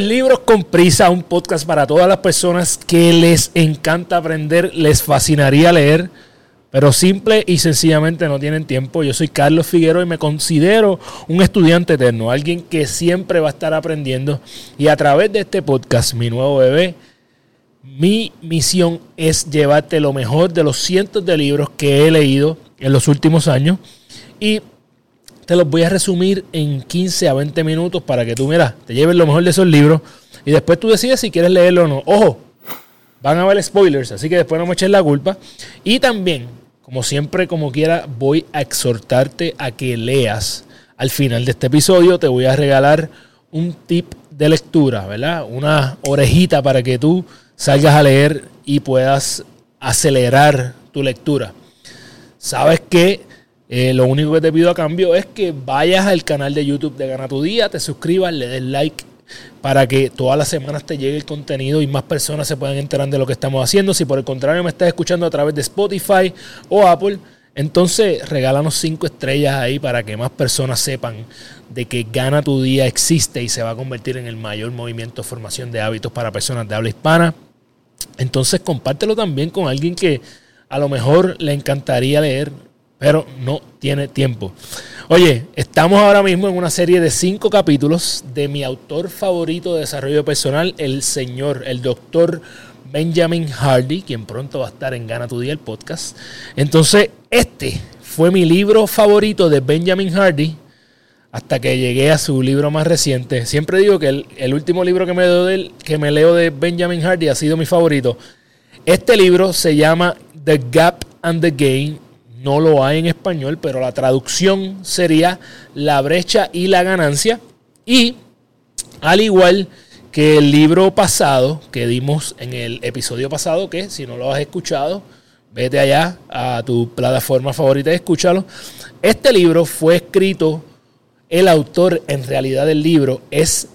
Libros con Prisa, un podcast para todas las personas que les encanta aprender, les fascinaría leer, pero simple y sencillamente no tienen tiempo. Yo soy Carlos Figueroa y me considero un estudiante eterno, alguien que siempre va a estar aprendiendo. Y a través de este podcast, mi nuevo bebé, mi misión es llevarte lo mejor de los cientos de libros que he leído en los últimos años y te los voy a resumir en 15 a 20 minutos para que tú, mira, te lleves lo mejor de esos libros y después tú decides si quieres leerlo o no. Ojo, van a haber spoilers, así que después no me eches la culpa. Y también, como siempre, como quiera, voy a exhortarte a que leas. Al final de este episodio te voy a regalar un tip de lectura, ¿verdad? Una orejita para que tú salgas a leer y puedas acelerar tu lectura. Sabes que eh, lo único que te pido a cambio es que vayas al canal de YouTube de Gana Tu Día, te suscribas, le des like para que todas las semanas te llegue el contenido y más personas se puedan enterar de lo que estamos haciendo. Si por el contrario me estás escuchando a través de Spotify o Apple, entonces regálanos cinco estrellas ahí para que más personas sepan de que Gana Tu Día existe y se va a convertir en el mayor movimiento de formación de hábitos para personas de habla hispana. Entonces compártelo también con alguien que a lo mejor le encantaría leer pero no tiene tiempo. Oye, estamos ahora mismo en una serie de cinco capítulos de mi autor favorito de desarrollo personal, el señor, el doctor Benjamin Hardy, quien pronto va a estar en Gana tu Día el podcast. Entonces, este fue mi libro favorito de Benjamin Hardy hasta que llegué a su libro más reciente. Siempre digo que el, último libro que me, de, que me leo de Benjamin Hardy ha sido mi favorito. Este libro se llama The Gap and the Gain no lo hay en español, pero la traducción sería la brecha y la ganancia. Y al igual que el libro pasado que dimos en el episodio pasado, que si no lo has escuchado, vete allá a tu plataforma favorita y escúchalo. Este libro fue escrito, el autor en realidad del libro es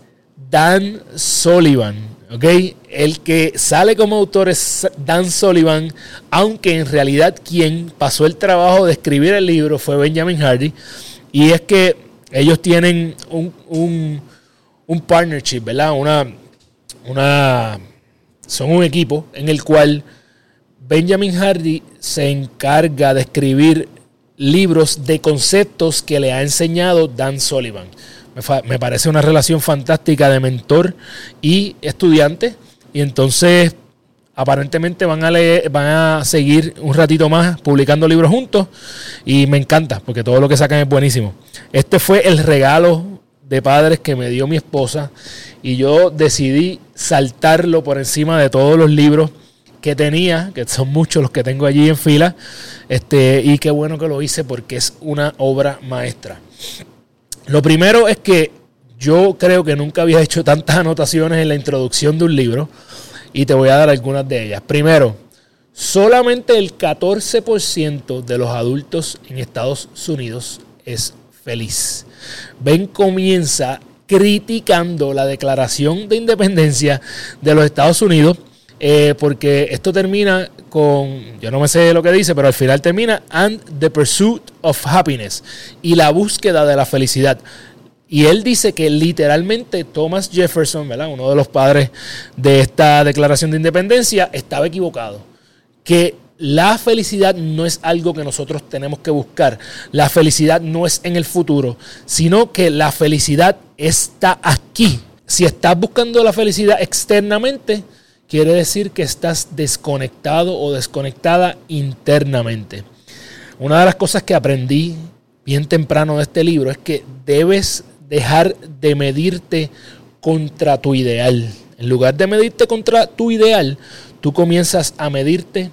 Dan Sullivan. El que sale como autor es Dan Sullivan, aunque en realidad quien pasó el trabajo de escribir el libro fue Benjamin Hardy. Y es que ellos tienen un, un, partnership, ¿verdad? Una, una, son un equipo en el cual Benjamin Hardy se encarga de escribir libros de conceptos que le ha enseñado Dan Sullivan. Me, parece una relación fantástica de mentor y estudiante. Y entonces aparentemente van a leer, van a seguir un ratito más publicando libros juntos y me encanta porque todo lo que sacan es buenísimo. Este fue el regalo de padres que me dio mi esposa y yo decidí saltarlo por encima de todos los libros que tenía, que son muchos los que tengo allí en fila, este, y qué bueno que lo hice porque es una obra maestra. Lo primero es que yo creo que nunca había hecho tantas anotaciones en la introducción de un libro y te voy a dar algunas de ellas. Primero, solamente el 14% de los adultos en Estados Unidos es feliz. Ben comienza criticando la declaración de independencia de los Estados Unidos eh, porque esto termina con, yo no me sé lo que dice, pero al final termina, and the pursuit of happiness, y la búsqueda de la felicidad. Y él dice que literalmente Thomas Jefferson, ¿verdad? uno de los padres de esta declaración de independencia, estaba equivocado. Que la felicidad no es algo que nosotros tenemos que buscar. La felicidad no es en el futuro, sino que la felicidad está aquí. Si estás buscando la felicidad externamente, quiere decir que estás desconectado o desconectada internamente. Una de las cosas que aprendí bien temprano de este libro es que debes dejar de medirte contra tu ideal. En lugar de medirte contra tu ideal, tú comienzas a medirte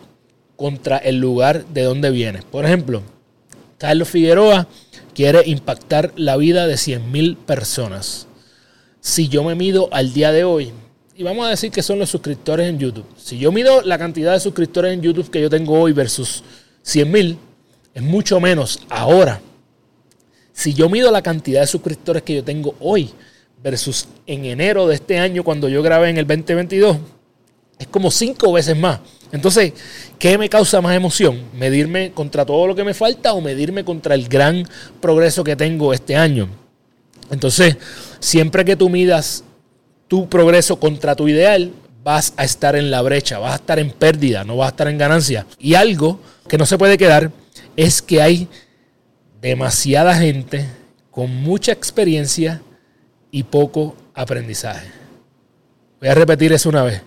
contra el lugar de donde vienes. Por ejemplo, Carlos Figueroa quiere impactar la vida de 100.000 personas. Si yo me mido al día de hoy, y vamos a decir que son los suscriptores en YouTube. Si yo mido la cantidad de suscriptores en YouTube que yo tengo hoy versus 100 mil, es mucho menos ahora. Si yo mido la cantidad de suscriptores que yo tengo hoy versus en enero de este año cuando yo grabé en el 2022, es como cinco veces más. Entonces, ¿qué me causa más emoción? ¿Medirme contra todo lo que me falta o medirme contra el gran progreso que tengo este año? Entonces, siempre que tú midas tu progreso contra tu ideal, vas a estar en la brecha, vas a estar en pérdida, no vas a estar en ganancia. Y algo que no se puede quedar es que hay demasiada gente con mucha experiencia y poco aprendizaje. Voy a repetir eso una vez.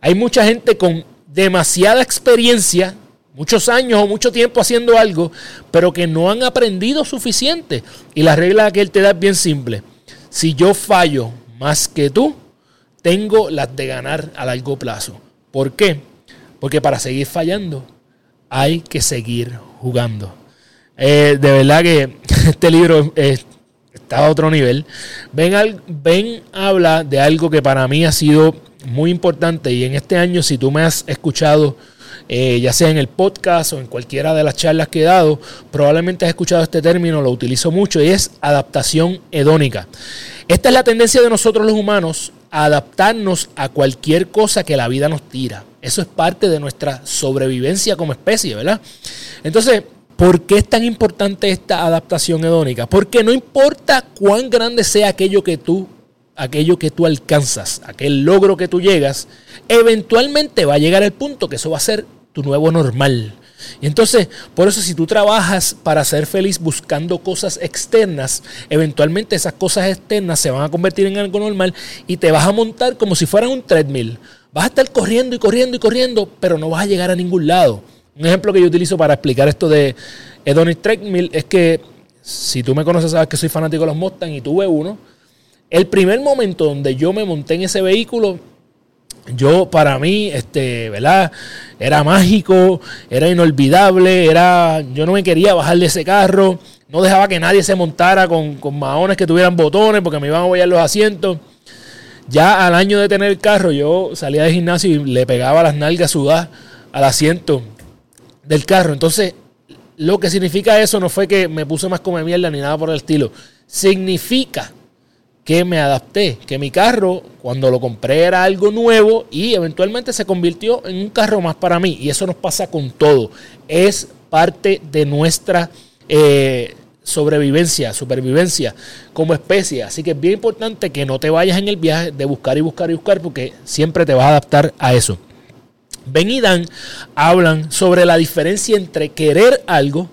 Hay mucha gente con demasiada experiencia, muchos años o mucho tiempo haciendo algo, pero que no han aprendido suficiente. Y la regla que él te da es bien simple. Si yo fallo más que tú, tengo las de ganar a largo plazo. ¿Por qué? Porque para seguir fallando hay que seguir jugando. Eh, de verdad que este libro está a otro nivel. Ven, al, ven habla de algo que para mí ha sido muy importante y en este año si tú me has escuchado eh, ya sea en el podcast o en cualquiera de las charlas que he dado, probablemente has escuchado este término, lo utilizo mucho y es adaptación hedónica. Esta es la tendencia de nosotros los humanos a adaptarnos a cualquier cosa que la vida nos tira. Eso es parte de nuestra sobrevivencia como especie, ¿verdad? Entonces, ¿por qué es tan importante esta adaptación hedónica? Porque no importa cuán grande sea aquello que tú aquello que tú alcanzas, aquel logro que tú llegas, eventualmente va a llegar el punto que eso va a ser tu nuevo normal. Y entonces, por eso si tú trabajas para ser feliz buscando cosas externas, eventualmente esas cosas externas se van a convertir en algo normal y te vas a montar como si fueran un treadmill. Vas a estar corriendo y corriendo y corriendo, pero no vas a llegar a ningún lado. Un ejemplo que yo utilizo para explicar esto de Hedonic Treadmill es que si tú me conoces sabes que soy fanático de los Mustang y tuve uno. El primer momento donde yo me monté en ese vehículo yo para mí, este, ¿verdad? Era mágico, era inolvidable, era, yo no me quería bajar de ese carro, no dejaba que nadie se montara con, con maones que tuvieran botones porque me iban a apoyar los asientos. Ya al año de tener el carro, yo salía del gimnasio y le pegaba las nalgas sudadas al asiento del carro. Entonces, lo que significa eso no fue que me puse más como mierda ni nada por el estilo. Significa que me adapté, que mi carro cuando lo compré era algo nuevo y eventualmente se convirtió en un carro más para mí. Y eso nos pasa con todo. Es parte de nuestra eh, sobrevivencia, supervivencia como especie. Así que es bien importante que no te vayas en el viaje de buscar y buscar y buscar porque siempre te vas a adaptar a eso. Ben y Dan hablan sobre la diferencia entre querer algo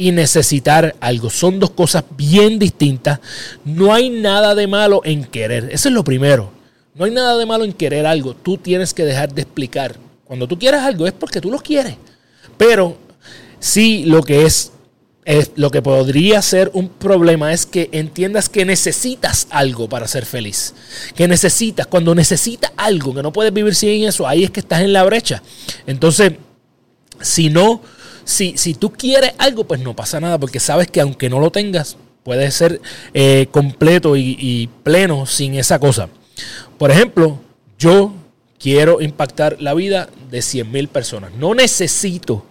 y necesitar algo. Son dos cosas bien distintas. No hay nada de malo en querer. Eso es lo primero. No hay nada de malo en querer algo. Tú tienes que dejar de explicar. Cuando tú quieres algo es porque tú lo quieres. Pero sí lo que es, es lo que podría ser un problema es que entiendas que necesitas algo para ser feliz. Que necesitas, cuando necesitas algo, que no puedes vivir sin eso, ahí es que estás en la brecha. Entonces, si no si, si tú quieres algo, pues no pasa nada, porque sabes que aunque no lo tengas, puedes ser eh, completo y, pleno sin esa cosa. Por ejemplo, yo quiero impactar la vida de 100 mil personas. No necesito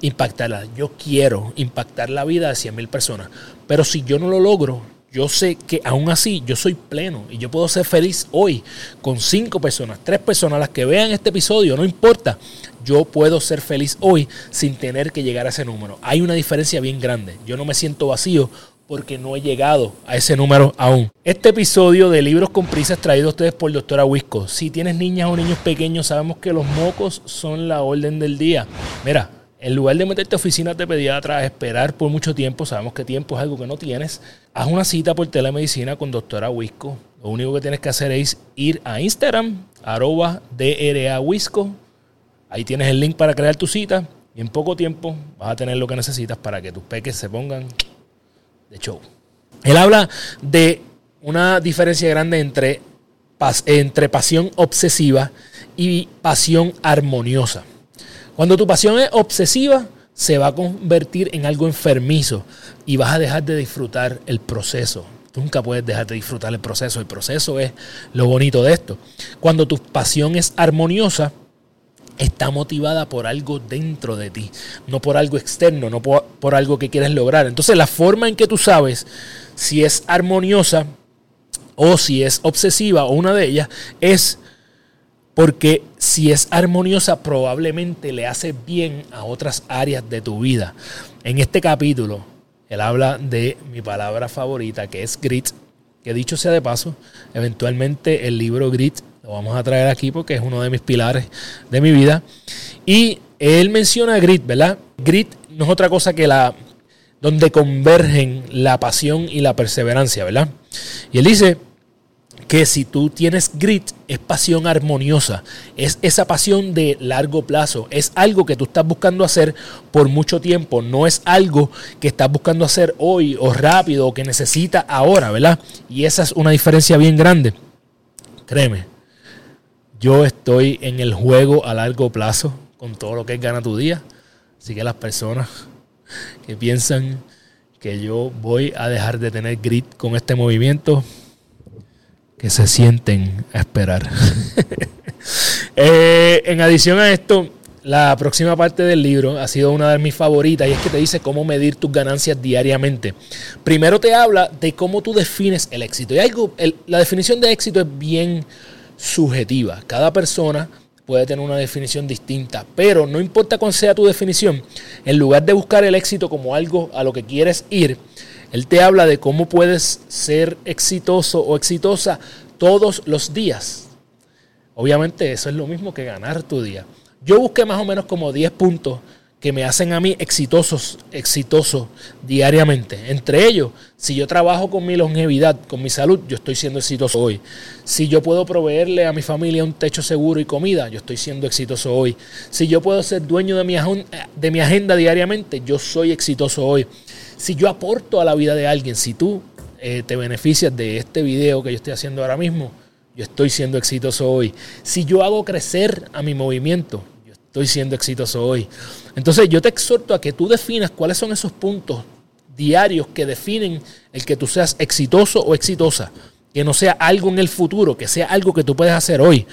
impactarla, yo quiero impactar la vida de 100 mil personas. Pero si yo no lo logro, yo sé que aún así yo soy pleno y yo puedo ser feliz hoy con cinco personas, tres personas, las que vean este episodio, no importa. Yo puedo ser feliz hoy sin tener que llegar a ese número. Hay una diferencia bien grande. Yo no me siento vacío porque no he llegado a ese número aún. Este episodio de Libros con Prisa es traído a ustedes por Doctora Wisco. Si tienes niñas o niños pequeños, sabemos que los mocos son la orden del día. Mira, en lugar de meterte a oficinas de pediatra, esperar por mucho tiempo, sabemos que tiempo es algo que no tienes, haz una cita por telemedicina con doctora Wisco. Lo único que tienes que hacer es ir a Instagram, arroba DRA Wisco. Ahí tienes el link para crear tu cita y en poco tiempo vas a tener lo que necesitas para que tus peques se pongan de show. Él habla de una diferencia grande entre, entre pasión obsesiva y pasión armoniosa. Cuando tu pasión es obsesiva, se va a convertir en algo enfermizo y vas a dejar de disfrutar el proceso. nunca puedes dejar de disfrutar el proceso. El proceso es lo bonito de esto. Cuando tu pasión es armoniosa, está motivada por algo dentro de ti, no por algo externo, no por, algo que quieres lograr. Entonces la forma en que tú sabes si es armoniosa o si es obsesiva o una de ellas es porque si es armoniosa probablemente le hace bien a otras áreas de tu vida. En este capítulo, él habla de mi palabra favorita, que es grit, que dicho sea de paso, eventualmente el libro Grit lo vamos a traer aquí porque es uno de mis pilares de mi vida. Y él menciona Grit, ¿verdad? Grit no es otra cosa que la donde convergen la pasión y la perseverancia, ¿verdad? Y él dice que si tú tienes grit, es pasión armoniosa, es esa pasión de largo plazo, es algo que tú estás buscando hacer por mucho tiempo, no es algo que estás buscando hacer hoy o rápido o que necesitas ahora, ¿verdad? Y esa es una diferencia bien grande. Créeme, yo estoy en el juego a largo plazo con todo lo que gana tu día, así que las personas que piensan que yo voy a dejar de tener grit con este movimiento, que se sienten a esperar. Eh, en adición a esto, la próxima parte del libro ha sido una de mis favoritas y es que te dice cómo medir tus ganancias diariamente. Primero te habla de cómo tú defines el éxito. Y algo, la definición de éxito es bien subjetiva. Cada persona puede tener una definición distinta, pero no importa cuál sea tu definición, en lugar de buscar el éxito como algo a lo que quieres ir, él te habla de cómo puedes ser exitoso o exitosa todos los días. Obviamente eso es lo mismo que ganar tu día. Yo busqué más o menos como 10 puntos que me hacen a mí exitosos, exitosos diariamente. Entre ellos, si yo trabajo con mi longevidad, con mi salud, yo estoy siendo exitoso hoy. Si yo puedo proveerle a mi familia un techo seguro y comida, yo estoy siendo exitoso hoy. Si yo puedo ser dueño de mi, de mi agenda diariamente, yo soy exitoso hoy. Si yo aporto a la vida de alguien, si tú eh, te beneficias de este video que yo estoy haciendo ahora mismo, yo estoy siendo exitoso hoy. Si yo hago crecer a mi movimiento, estoy siendo exitoso hoy. Entonces yo te exhorto a que tú definas cuáles son esos puntos diarios que definen el que tú seas exitoso o exitosa. Que no sea algo en el futuro, que sea algo que tú puedes hacer hoy.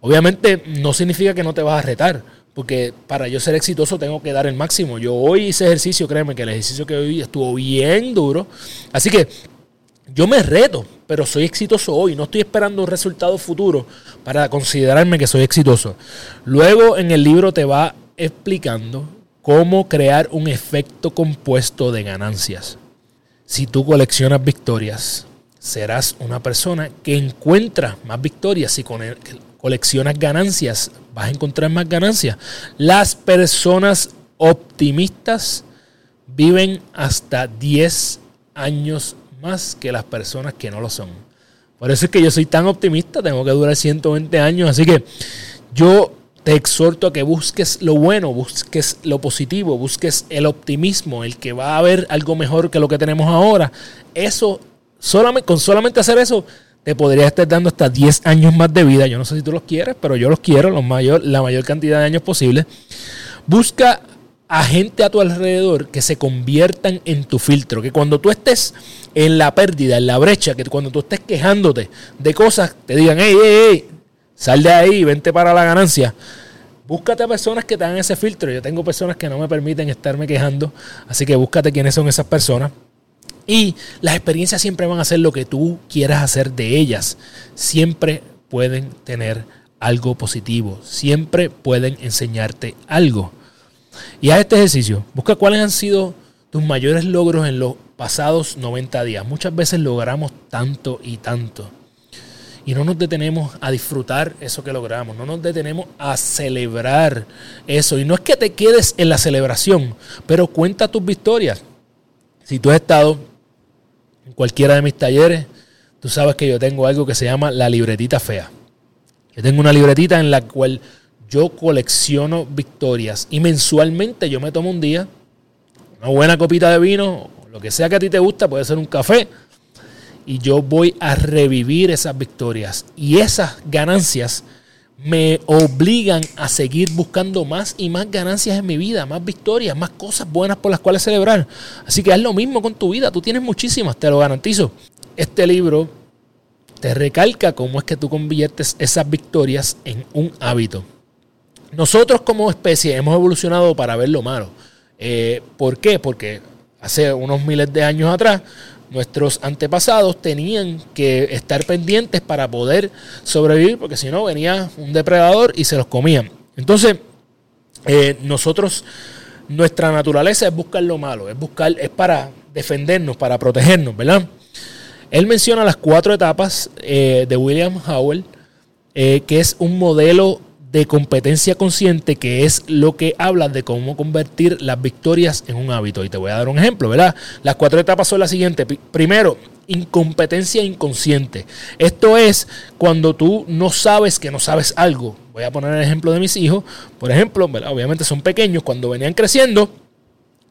Obviamente no significa que no te vas a retar, porque para yo ser exitoso tengo que dar el máximo. Yo hoy hice ejercicio, créeme que el ejercicio que hoy estuvo bien duro. Así que yo me reto, pero soy exitoso hoy. No estoy esperando un resultado futuro para considerarme que soy exitoso. Luego en el libro te va explicando cómo crear un efecto compuesto de ganancias. Si tú coleccionas victorias, serás una persona que encuentra más victorias. Si coleccionas ganancias, vas a encontrar más ganancias. Las personas optimistas viven hasta 10 años más que las personas que no lo son. Por eso es que yo soy tan optimista, tengo que durar 120 años, así que yo te exhorto a que busques lo bueno, busques lo positivo, busques el optimismo, el que va a haber algo mejor que lo que tenemos ahora. Eso, solamente, con solamente hacer eso, te podría estar dando hasta 10 años más de vida. Yo no sé si tú los quieres, pero yo los quiero, los mayor, la mayor cantidad de años posible. Busca a gente a tu alrededor que se conviertan en tu filtro. Que cuando tú estés en la pérdida, en la brecha, que cuando tú estés quejándote de cosas, te digan, hey, hey, hey, sal de ahí, vente para la ganancia. Búscate a personas que te hagan ese filtro. Yo tengo personas que no me permiten estarme quejando, así que búscate quiénes son esas personas. Y las experiencias siempre van a ser lo que tú quieras hacer de ellas. Siempre pueden tener algo positivo, siempre pueden enseñarte algo. Y haz este ejercicio. Busca cuáles han sido tus mayores logros en los pasados 90 días. Muchas veces logramos tanto y tanto. Y no nos detenemos a disfrutar eso que logramos. No nos detenemos a celebrar eso. Y no es que te quedes en la celebración, pero cuenta tus victorias. Si tú has estado en cualquiera de mis talleres, tú sabes que yo tengo algo que se llama la libretita fea. Yo tengo una libretita en la cual yo colecciono victorias y mensualmente yo me tomo un día, una buena copita de vino, lo que sea que a ti te gusta, puede ser un café, y yo voy a revivir esas victorias. Y esas ganancias me obligan a seguir buscando más y más ganancias en mi vida, más victorias, más cosas buenas por las cuales celebrar. Así que haz lo mismo con tu vida, tú tienes muchísimas, te lo garantizo. Este libro te recalca cómo es que tú conviertes esas victorias en un hábito. Nosotros como especie hemos evolucionado para ver lo malo. Eh, ¿Por qué? Porque hace unos miles de años atrás nuestros antepasados tenían que estar pendientes para poder sobrevivir, porque si no venía un depredador y se los comían. Entonces, eh, nosotros, nuestra naturaleza es buscar lo malo, es buscar, es para defendernos, para protegernos, ¿verdad? Él menciona las cuatro etapas eh, de William Howell, eh, que es un modelo de competencia consciente, que es lo que habla de cómo convertir las victorias en un hábito. Y te voy a dar un ejemplo, ¿verdad? Las cuatro etapas son las siguientes. Primero, incompetencia inconsciente. Esto es cuando tú no sabes que no sabes algo. Voy a poner el ejemplo de mis hijos. Por ejemplo, obviamente son pequeños, cuando venían creciendo,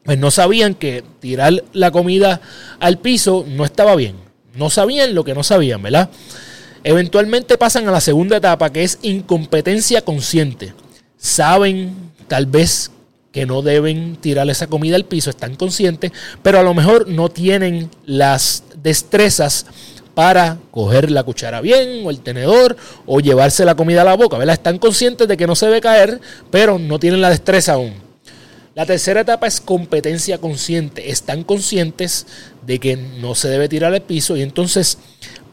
pues no sabían que tirar la comida al piso no estaba bien. No sabían lo que no sabían, ¿verdad? Eventualmente pasan a la segunda etapa que es incompetencia consciente. Saben tal vez que no deben tirar esa comida al piso, están conscientes, pero a lo mejor no tienen las destrezas para coger la cuchara bien o el tenedor o llevarse la comida a la boca, ¿verdad? Están conscientes de que no se debe caer, pero no tienen la destreza aún. La tercera etapa es competencia consciente. Están conscientes de que no se debe tirar al piso y entonces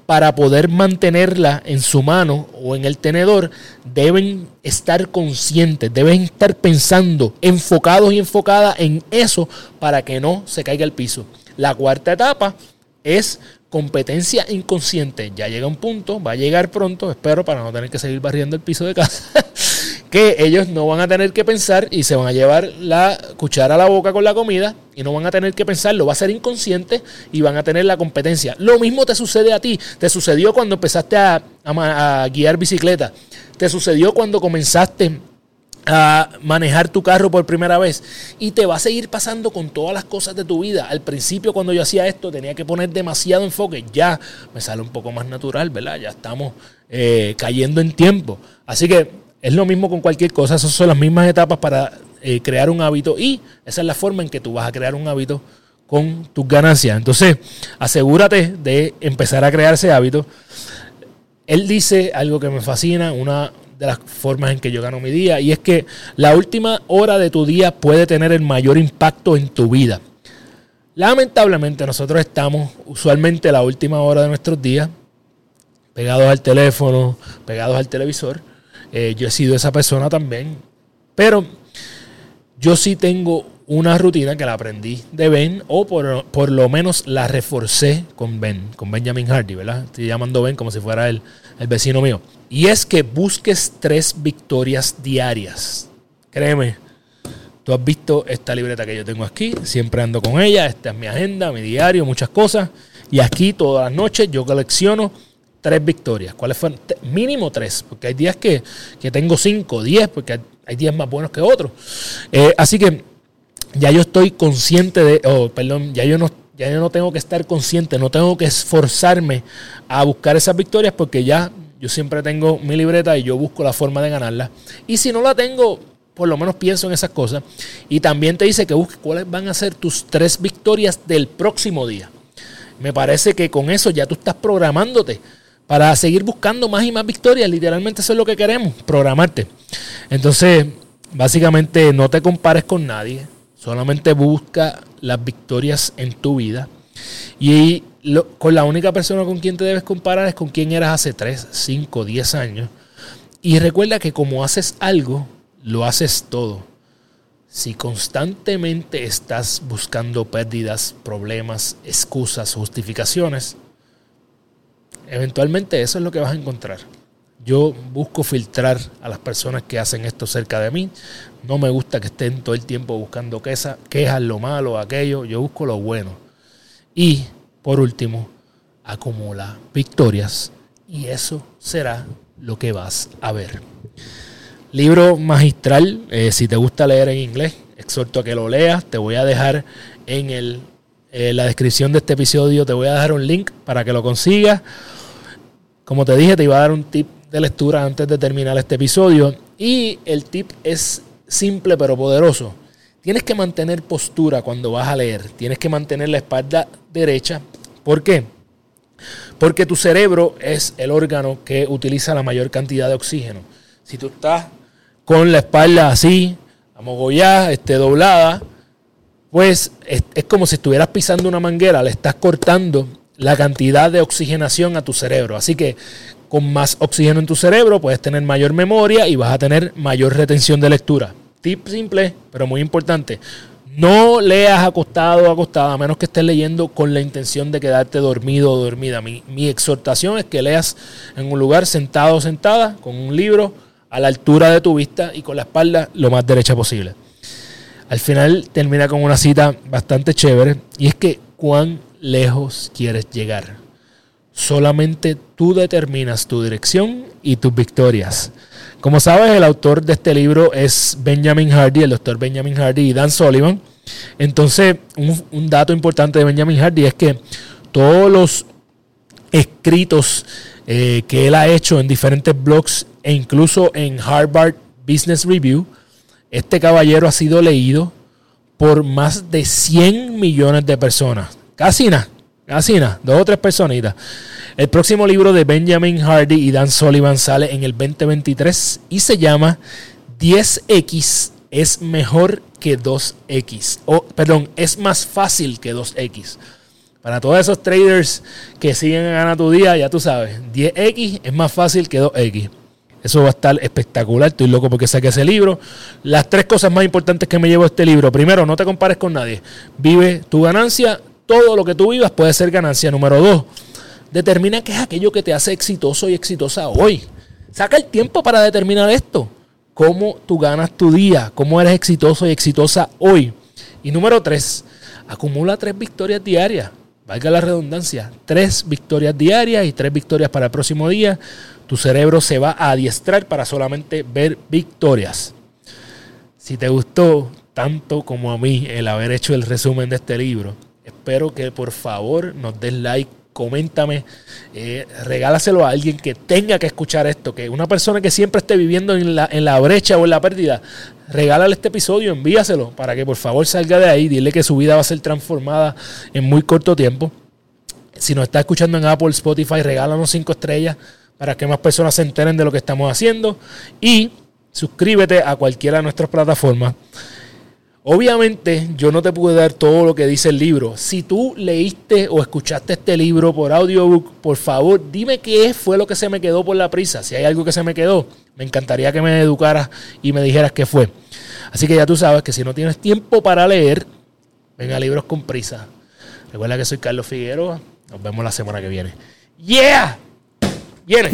para poder mantenerla en su mano o en el tenedor, deben estar conscientes, deben estar pensando, enfocados y enfocadas en eso para que no se caiga el piso. La cuarta etapa es competencia inconsciente. Ya llega un punto, va a llegar pronto, espero, para no tener que seguir barriendo el piso de casa. que ellos no van a tener que pensar y se van a llevar la cuchara a la boca con la comida y no van a tener que pensarlo, va a ser inconsciente y van a tener la competencia. Lo mismo te sucede a ti, te sucedió cuando empezaste a, guiar bicicleta, te sucedió cuando comenzaste a manejar tu carro por primera vez y te va a seguir pasando con todas las cosas de tu vida. Al principio cuando yo hacía esto tenía que poner demasiado enfoque, ya me sale un poco más natural, ¿verdad? Ya estamos eh, cayendo en tiempo. Así que es lo mismo con cualquier cosa, esas son las mismas etapas para eh, crear un hábito y esa es la forma en que tú vas a crear un hábito con tus ganancias. Entonces, asegúrate de empezar a crear ese hábito. Él dice algo que me fascina, una de las formas en que yo gano mi día, y es que la última hora de tu día puede tener el mayor impacto en tu vida. Lamentablemente nosotros estamos usualmente la última hora de nuestros días pegados al teléfono, pegados al televisor, eh, yo he sido esa persona también. Pero yo sí tengo una rutina que la aprendí de Ben, o por, lo menos la reforcé con Ben, con Benjamin Hardy, ¿verdad? Estoy llamando Ben como si fuera el, el vecino mío. Y es que busques tres victorias diarias. Créeme, tú has visto esta libreta que yo tengo aquí, siempre ando con ella, esta es mi agenda, mi diario, muchas cosas. Y aquí todas las noches yo colecciono tres victorias. ¿Cuáles fueron? Mínimo tres, porque hay días que, tengo cinco, diez, porque hay días más buenos que otros. Eh, así que ya yo estoy consciente de, oh, perdón, ya yo no ya yo no tengo que estar consciente, no tengo que esforzarme a buscar esas victorias porque ya yo siempre tengo mi libreta y yo busco la forma de ganarla. Y si no la tengo, por lo menos pienso en esas cosas. Y también te dice que busques cuáles van a ser tus tres victorias del próximo día. Me parece que con eso ya tú estás programándote para seguir buscando más y más victorias. Literalmente eso es lo que queremos, programarte. Entonces, básicamente no te compares con nadie, solamente busca las victorias en tu vida. Y con la única persona con quien te debes comparar es con quien eras hace 3, 5, 10 años. Y recuerda que como haces algo, lo haces todo. Si constantemente estás buscando pérdidas, problemas, excusas, justificaciones, eventualmente eso es lo que vas a encontrar. Yo busco filtrar a las personas que hacen esto cerca de mí. No me gusta que estén todo el tiempo buscando quejas, quejas lo malo, aquello. Yo busco lo bueno. Y, por último, acumula victorias. Y eso será lo que vas a ver. Libro magistral. Eh, si te gusta leer en inglés, exhorto a que lo leas. Te voy a dejar en el, eh, la descripción de este episodio, te voy a dejar un link para que lo consigas. Como te dije, te iba a dar un tip de lectura antes de terminar este episodio. Y el tip es simple pero poderoso. Tienes que mantener postura cuando vas a leer. Tienes que mantener la espalda derecha. ¿Por qué? Porque tu cerebro es el órgano que utiliza la mayor cantidad de oxígeno. Si tú estás con la espalda así, amogollada, este, doblada, pues es, es, como si estuvieras pisando una manguera, le estás cortando la cantidad de oxigenación a tu cerebro. Así que con más oxígeno en tu cerebro puedes tener mayor memoria y vas a tener mayor retención de lectura. Tip simple, pero muy importante. No leas acostado o acostada, a menos que estés leyendo con la intención de quedarte dormido o dormida. Mi, mi exhortación es que leas en un lugar sentado o sentada, con un libro a la altura de tu vista y con la espalda lo más derecha posible. Al final termina con una cita bastante chévere y es que cuán lejos quieres llegar. Solamente tú determinas tu dirección y tus victorias. Como sabes, el autor de este libro es Benjamin Hardy, el doctor Benjamin Hardy y Dan Sullivan. Entonces, un, dato importante de Benjamin Hardy es que todos los escritos eh, que él ha hecho en diferentes blogs e incluso en Harvard Business Review, este caballero ha sido leído por más de 100 millones de personas. Casi nada, dos o tres personitas. El próximo libro de Benjamin Hardy y Dan Sullivan sale en el 2023 y se llama 10X es mejor que 2X. O, perdón, es más fácil que 2X. Para todos esos traders que siguen a ganar tu día, ya tú sabes, 10X es más fácil que 2X. Eso va a estar espectacular. Estoy loco porque saque ese libro. Las tres cosas más importantes que me llevo este libro. Primero, no te compares con nadie. Vive tu ganancia. Todo lo que tú vivas puede ser ganancia. Número dos, Determina qué es aquello que te hace exitoso y exitosa hoy. Saca el tiempo para determinar esto. Cómo tú ganas tu día, cómo eres exitoso y exitosa hoy. Y número tres, acumula tres victorias diarias. Valga la redundancia, tres victorias diarias y tres victorias para el próximo día. Tu cerebro se va a adiestrar para solamente ver victorias. Si te gustó tanto como a mí el haber hecho el resumen de este libro, espero que por favor nos des like coméntame, eh, regálaselo a alguien que tenga que escuchar esto, que una persona que siempre esté viviendo en la, en la brecha o en la pérdida, regálale este episodio, envíaselo para que por favor salga de ahí, dile que su vida va a ser transformada en muy corto tiempo. Si nos está escuchando en Apple, Spotify, regálanos cinco estrellas para que más personas se enteren de lo que estamos haciendo y suscríbete a cualquiera de nuestras plataformas. Obviamente yo no te pude dar todo lo que dice el libro. Si tú leíste o escuchaste este libro por audiobook, por favor dime qué fue lo que se me quedó por la prisa. Si hay algo que se me quedó, me encantaría que me educaras y me dijeras qué fue. Así que ya tú sabes que si no tienes tiempo para leer, venga libros con prisa. Recuerda que soy Carlos Figueroa. Nos vemos la semana que viene. ¡Yeah! Viene.